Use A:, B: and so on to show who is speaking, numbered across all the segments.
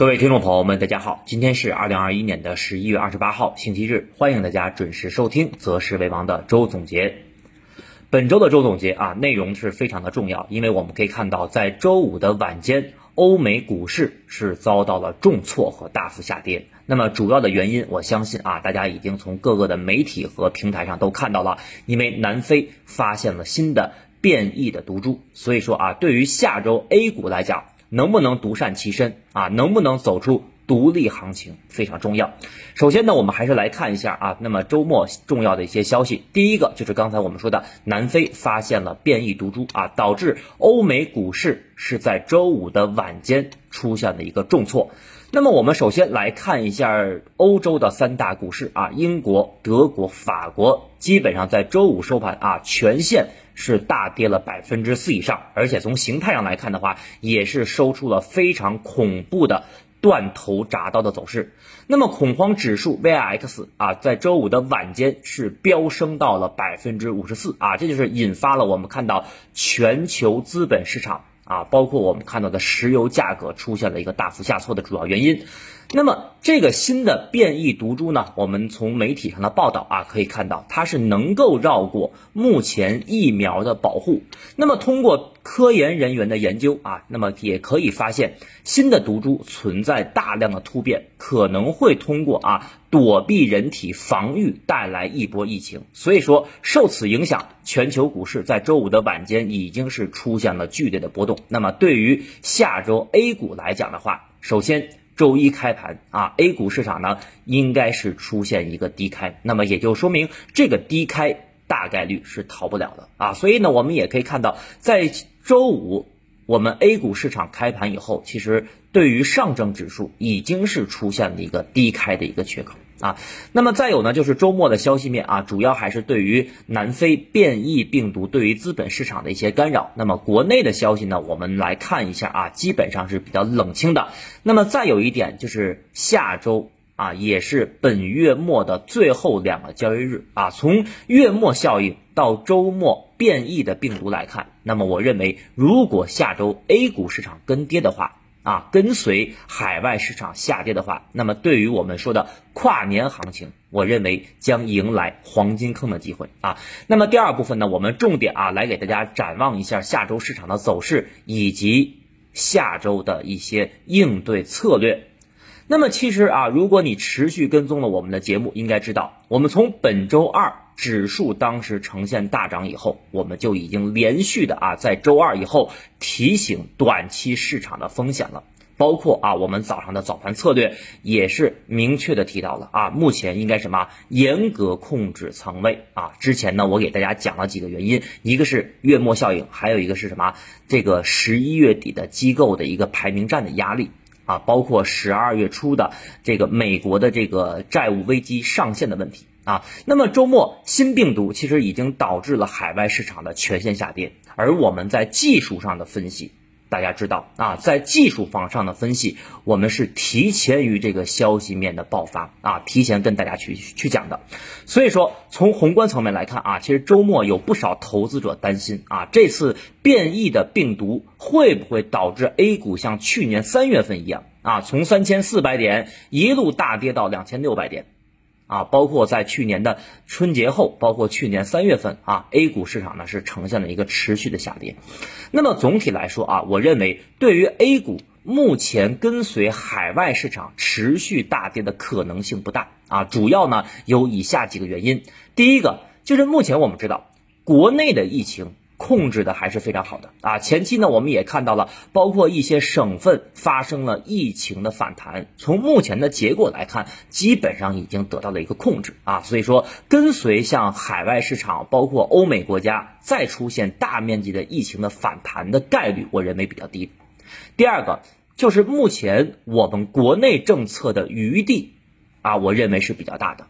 A: 各位听众朋友们，大家好，今天是二零二一年的十一月二十八号，星期日，欢迎大家准时收听《择时为王》的周总结。本周的周总结啊，内容是非常的重要，因为我们可以看到，在周五的晚间，欧美股市是遭到了重挫和大幅下跌。那么主要的原因，我相信啊，大家已经从各个的媒体和平台上都看到了，因为南非发现了新的变异的毒株，所以说啊，对于下周 A 股来讲。能不能独善其身啊？能不能走出独立行情非常重要。首先呢，我们还是来看一下啊，那么周末重要的一些消息。第一个就是刚才我们说的，南非发现了变异毒株啊，导致欧美股市是在周五的晚间出现了一个重挫。那么我们首先来看一下欧洲的三大股市啊，英国、德国、法国，基本上在周五收盘啊，全线。是大跌了百分之四以上，而且从形态上来看的话，也是收出了非常恐怖的断头铡刀的走势。那么恐慌指数 VIX 啊，在周五的晚间是飙升到了百分之五十四啊，这就是引发了我们看到全球资本市场啊，包括我们看到的石油价格出现了一个大幅下挫的主要原因。那么这个新的变异毒株呢？我们从媒体上的报道啊，可以看到它是能够绕过目前疫苗的保护。那么通过科研人员的研究啊，那么也可以发现新的毒株存在大量的突变，可能会通过啊躲避人体防御带来一波疫情。所以说受此影响，全球股市在周五的晚间已经是出现了剧烈的波动。那么对于下周 A 股来讲的话，首先。周一开盘啊，A 股市场呢应该是出现一个低开，那么也就说明这个低开大概率是逃不了的啊，所以呢，我们也可以看到，在周五我们 A 股市场开盘以后，其实对于上证指数已经是出现了一个低开的一个缺口。啊，那么再有呢，就是周末的消息面啊，主要还是对于南非变异病毒对于资本市场的一些干扰。那么国内的消息呢，我们来看一下啊，基本上是比较冷清的。那么再有一点就是下周啊，也是本月末的最后两个交易日啊，从月末效应到周末变异的病毒来看，那么我认为，如果下周 A 股市场跟跌的话。啊，跟随海外市场下跌的话，那么对于我们说的跨年行情，我认为将迎来黄金坑的机会啊。那么第二部分呢，我们重点啊来给大家展望一下下周市场的走势以及下周的一些应对策略。那么其实啊，如果你持续跟踪了我们的节目，应该知道，我们从本周二。指数当时呈现大涨以后，我们就已经连续的啊，在周二以后提醒短期市场的风险了，包括啊，我们早上的早盘策略也是明确的提到了啊，目前应该什么严格控制仓位啊。之前呢，我给大家讲了几个原因，一个是月末效应，还有一个是什么？这个十一月底的机构的一个排名战的压力啊，包括十二月初的这个美国的这个债务危机上限的问题。啊，那么周末新病毒其实已经导致了海外市场的全线下跌，而我们在技术上的分析，大家知道啊，在技术方上的分析，我们是提前于这个消息面的爆发啊，提前跟大家去去讲的。所以说，从宏观层面来看啊，其实周末有不少投资者担心啊，这次变异的病毒会不会导致 A 股像去年三月份一样啊，从三千四百点一路大跌到两千六百点。啊，包括在去年的春节后，包括去年三月份啊，A 股市场呢是呈现了一个持续的下跌。那么总体来说啊，我认为对于 A 股目前跟随海外市场持续大跌的可能性不大啊，主要呢有以下几个原因。第一个就是目前我们知道国内的疫情。控制的还是非常好的啊！前期呢，我们也看到了，包括一些省份发生了疫情的反弹。从目前的结果来看，基本上已经得到了一个控制啊。所以说，跟随像海外市场，包括欧美国家再出现大面积的疫情的反弹的概率，我认为比较低。第二个就是目前我们国内政策的余地啊，我认为是比较大的。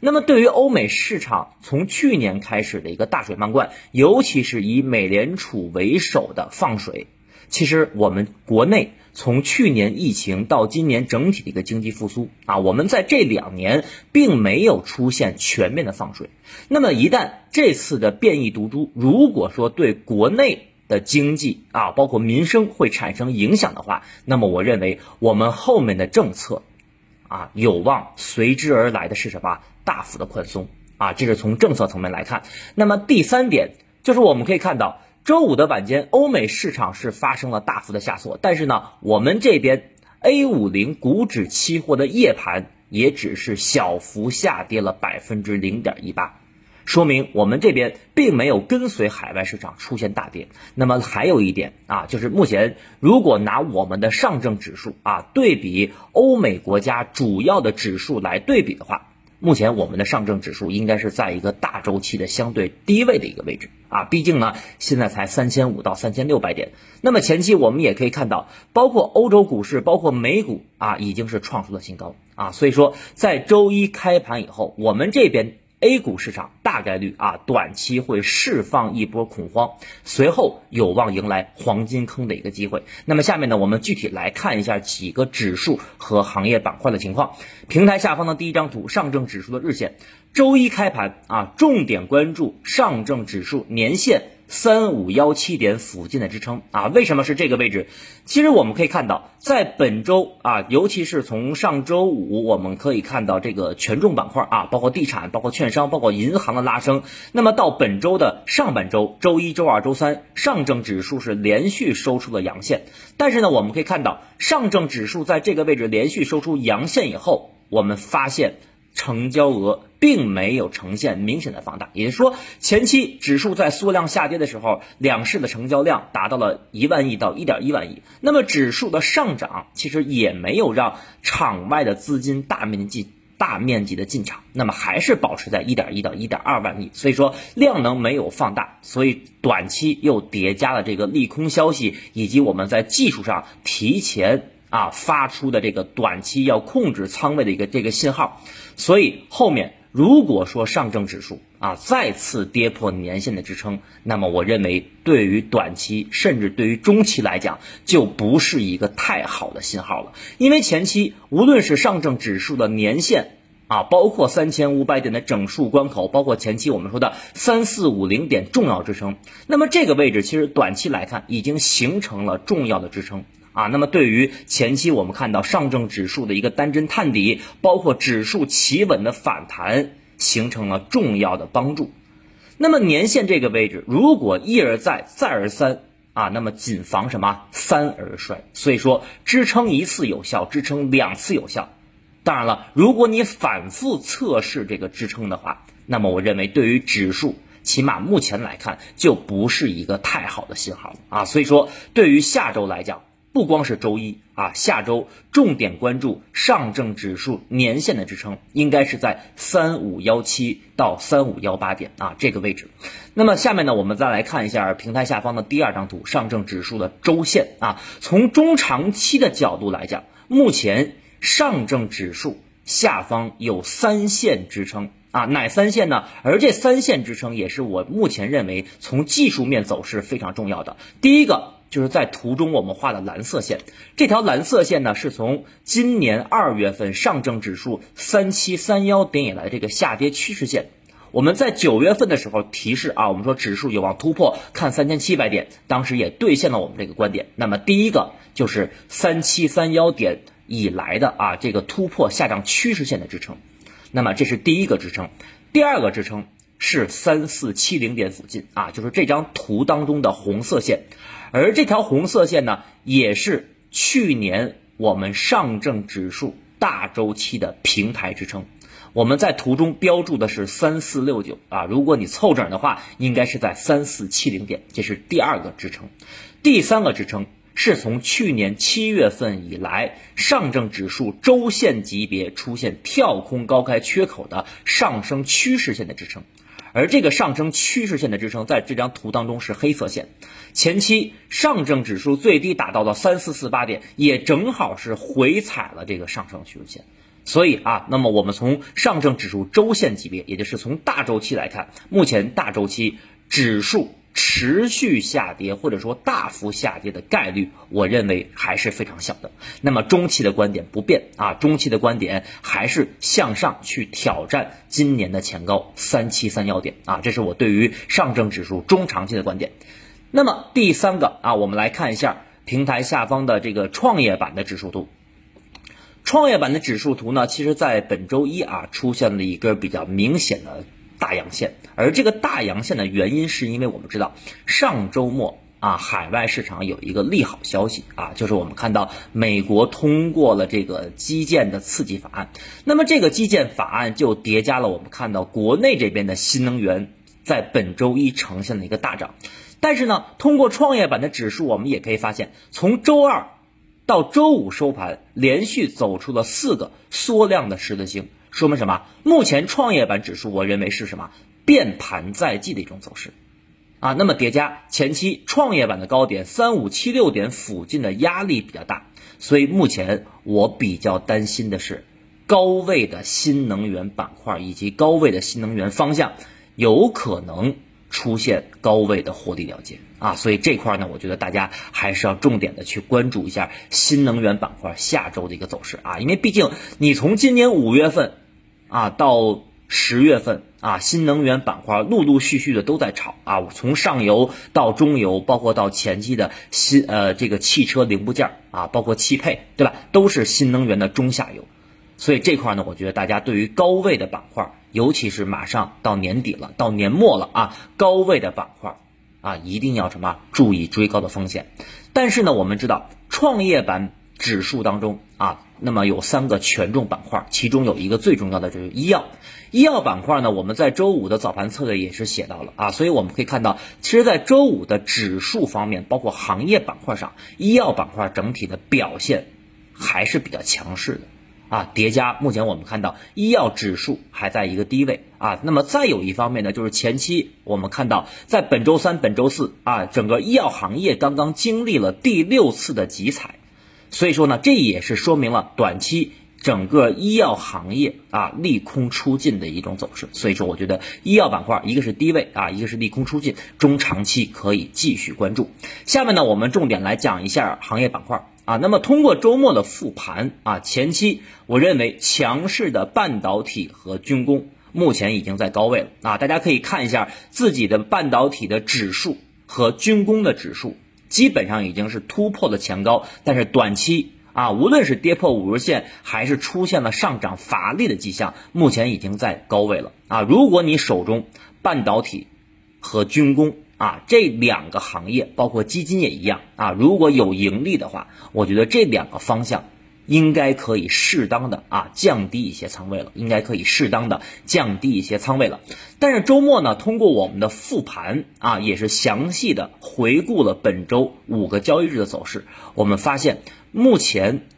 A: 那么，对于欧美市场从去年开始的一个大水漫灌，尤其是以美联储为首的放水，其实我们国内从去年疫情到今年整体的一个经济复苏啊，我们在这两年并没有出现全面的放水。那么，一旦这次的变异毒株如果说对国内的经济啊，包括民生会产生影响的话，那么我认为我们后面的政策啊，有望随之而来的是什么？大幅的宽松啊，这是从政策层面来看。那么第三点就是我们可以看到，周五的晚间，欧美市场是发生了大幅的下挫，但是呢，我们这边 A 五零股指期货的夜盘也只是小幅下跌了百分之零点一八。说明我们这边并没有跟随海外市场出现大跌。那么还有一点啊，就是目前如果拿我们的上证指数啊对比欧美国家主要的指数来对比的话，目前我们的上证指数应该是在一个大周期的相对低位的一个位置啊。毕竟呢，现在才三千五到三千六百点。那么前期我们也可以看到，包括欧洲股市，包括美股啊，已经是创出了新高啊。所以说，在周一开盘以后，我们这边。A 股市场大概率啊，短期会释放一波恐慌，随后有望迎来黄金坑的一个机会。那么下面呢，我们具体来看一下几个指数和行业板块的情况。平台下方的第一张图，上证指数的日线，周一开盘啊，重点关注上证指数年线。三五幺七点附近的支撑啊，为什么是这个位置？其实我们可以看到，在本周啊，尤其是从上周五，我们可以看到这个权重板块啊，包括地产、包括券商、包括银行的拉升。那么到本周的上半周，周一周二周三，上证指数是连续收出了阳线。但是呢，我们可以看到，上证指数在这个位置连续收出阳线以后，我们发现。成交额并没有呈现明显的放大，也就是说，前期指数在缩量下跌的时候，两市的成交量达到了一万亿到一点一万亿。那么指数的上涨其实也没有让场外的资金大面积大面积的进场，那么还是保持在一点一到一点二万亿。所以说量能没有放大，所以短期又叠加了这个利空消息，以及我们在技术上提前。啊，发出的这个短期要控制仓位的一个这个信号，所以后面如果说上证指数啊再次跌破年线的支撑，那么我认为对于短期甚至对于中期来讲，就不是一个太好的信号了。因为前期无论是上证指数的年线啊，包括三千五百点的整数关口，包括前期我们说的三四五零点重要支撑，那么这个位置其实短期来看已经形成了重要的支撑。啊，那么对于前期我们看到上证指数的一个单针探底，包括指数企稳的反弹，形成了重要的帮助。那么年线这个位置，如果一而再，再而三啊，那么谨防什么三而衰。所以说，支撑一次有效，支撑两次有效。当然了，如果你反复测试这个支撑的话，那么我认为对于指数，起码目前来看就不是一个太好的信号啊。所以说，对于下周来讲。不光是周一啊，下周重点关注上证指数年线的支撑，应该是在三五幺七到三五幺八点啊这个位置。那么下面呢，我们再来看一下平台下方的第二张图，上证指数的周线啊。从中长期的角度来讲，目前上证指数下方有三线支撑啊，哪三线呢？而这三线支撑也是我目前认为从技术面走势非常重要的。第一个。就是在图中我们画的蓝色线，这条蓝色线呢，是从今年二月份上证指数三七三幺点以来这个下跌趋势线。我们在九月份的时候提示啊，我们说指数有望突破，看三千七百点，当时也兑现了我们这个观点。那么第一个就是三七三幺点以来的啊这个突破下降趋势线的支撑，那么这是第一个支撑，第二个支撑是三四七零点附近啊，就是这张图当中的红色线。而这条红色线呢，也是去年我们上证指数大周期的平台支撑。我们在图中标注的是三四六九啊，如果你凑整的话，应该是在三四七零点，这是第二个支撑。第三个支撑是从去年七月份以来，上证指数周线级别出现跳空高开缺口的上升趋势线的支撑。而这个上升趋势线的支撑，在这张图当中是黑色线。前期上证指数最低达到了三四四八点，也正好是回踩了这个上升趋势线。所以啊，那么我们从上证指数周线级别，也就是从大周期来看，目前大周期指数。持续下跌或者说大幅下跌的概率，我认为还是非常小的。那么中期的观点不变啊，中期的观点还是向上去挑战今年的前高三七三幺点啊，这是我对于上证指数中长期的观点。那么第三个啊，我们来看一下平台下方的这个创业板的指数图。创业板的指数图呢，其实在本周一啊出现了一根比较明显的大阳线，而这个大阳线的原因是因为我们知道上周末啊海外市场有一个利好消息啊，就是我们看到美国通过了这个基建的刺激法案，那么这个基建法案就叠加了我们看到国内这边的新能源在本周一呈现了一个大涨，但是呢，通过创业板的指数，我们也可以发现从周二。到周五收盘，连续走出了四个缩量的十字星，说明什么？目前创业板指数，我认为是什么？变盘在即的一种走势，啊，那么叠加前期创业板的高点三五七六点附近的压力比较大，所以目前我比较担心的是高位的新能源板块以及高位的新能源方向有可能。出现高位的获利了结啊，所以这块呢，我觉得大家还是要重点的去关注一下新能源板块下周的一个走势啊，因为毕竟你从今年五月份啊到十月份啊，新能源板块陆陆续续的都在炒啊，从上游到中游，包括到前期的新呃这个汽车零部件啊，包括汽配，对吧？都是新能源的中下游，所以这块呢，我觉得大家对于高位的板块。尤其是马上到年底了，到年末了啊，高位的板块啊，一定要什么注意追高的风险。但是呢，我们知道创业板指数当中啊，那么有三个权重板块，其中有一个最重要的就是医药。医药板块呢，我们在周五的早盘策略也是写到了啊，所以我们可以看到，其实，在周五的指数方面，包括行业板块上，医药板块整体的表现还是比较强势的。啊，叠加目前我们看到医药指数还在一个低位啊，那么再有一方面呢，就是前期我们看到在本周三、本周四啊，整个医药行业刚刚经历了第六次的集采，所以说呢，这也是说明了短期整个医药行业啊利空出尽的一种走势，所以说我觉得医药板块一个是低位啊，一个是利空出尽，中长期可以继续关注。下面呢，我们重点来讲一下行业板块。啊，那么通过周末的复盘啊，前期我认为强势的半导体和军工目前已经在高位了啊，大家可以看一下自己的半导体的指数和军工的指数，基本上已经是突破了前高，但是短期啊，无论是跌破五日线，还是出现了上涨乏力的迹象，目前已经在高位了啊。如果你手中半导体和军工，啊，这两个行业包括基金也一样啊。如果有盈利的话，我觉得这两个方向应该可以适当的啊降低一些仓位了，应该可以适当的降低一些仓位了。但是周末呢，通过我们的复盘啊，也是详细的回顾了本周五个交易日的走势，我们发现目前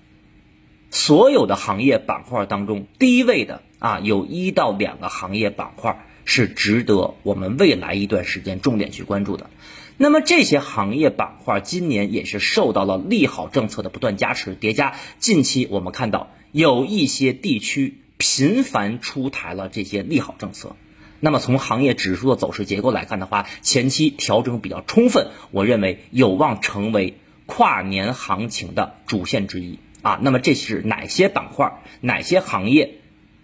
A: 所有的行业板块当中，低位的啊有一到两个行业板块。是值得我们未来一段时间重点去关注的。那么这些行业板块今年也是受到了利好政策的不断加持叠加。近期我们看到有一些地区频繁出台了这些利好政策。那么从行业指数的走势结构来看的话，前期调整比较充分，我认为有望成为跨年行情的主线之一啊。那么这是哪些板块？哪些行业？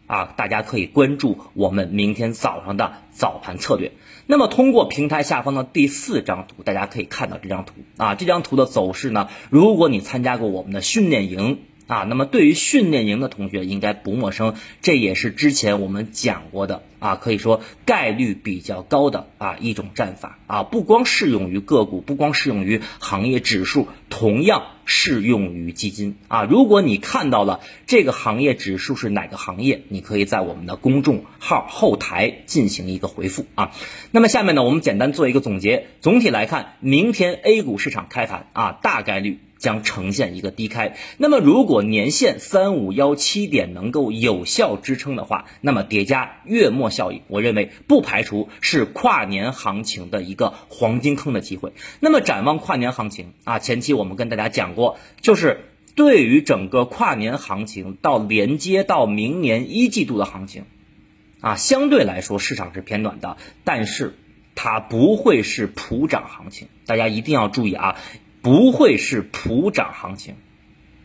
A: 啊，大家可以关注我们明天早上的早盘策略。那么，通过平台下方的第四张图，大家可以看到这张图啊，这张图的走势呢，如果你参加过我们的训练营。啊，那么对于训练营的同学应该不陌生，这也是之前我们讲过的啊，可以说概率比较高的啊一种战法啊，不光适用于个股，不光适用于行业指数，同样适用于基金啊。如果你看到了这个行业指数是哪个行业，你可以在我们的公众号后台进行一个回复啊。那么下面呢，我们简单做一个总结，总体来看，明天 A 股市场开盘啊，大概率。将呈现一个低开，那么如果年线三五幺七点能够有效支撑的话，那么叠加月末效应，我认为不排除是跨年行情的一个黄金坑的机会。那么展望跨年行情啊，前期我们跟大家讲过，就是对于整个跨年行情到连接到明年一季度的行情，啊，相对来说市场是偏暖的，但是它不会是普涨行情，大家一定要注意啊。不会是普涨行情，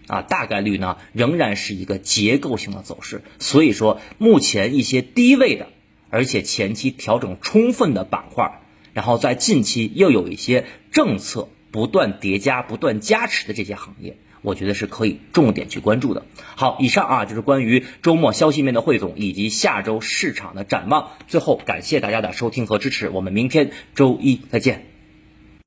A: 啊，大概率呢仍然是一个结构性的走势。所以说，目前一些低位的，而且前期调整充分的板块，然后在近期又有一些政策不断叠加、不断加持的这些行业。我觉得是可以重点去关注的。好，以上啊就是关于周末消息面的汇总以及下周市场的展望。最后感谢大家的收听和支持，我们明天周一再见。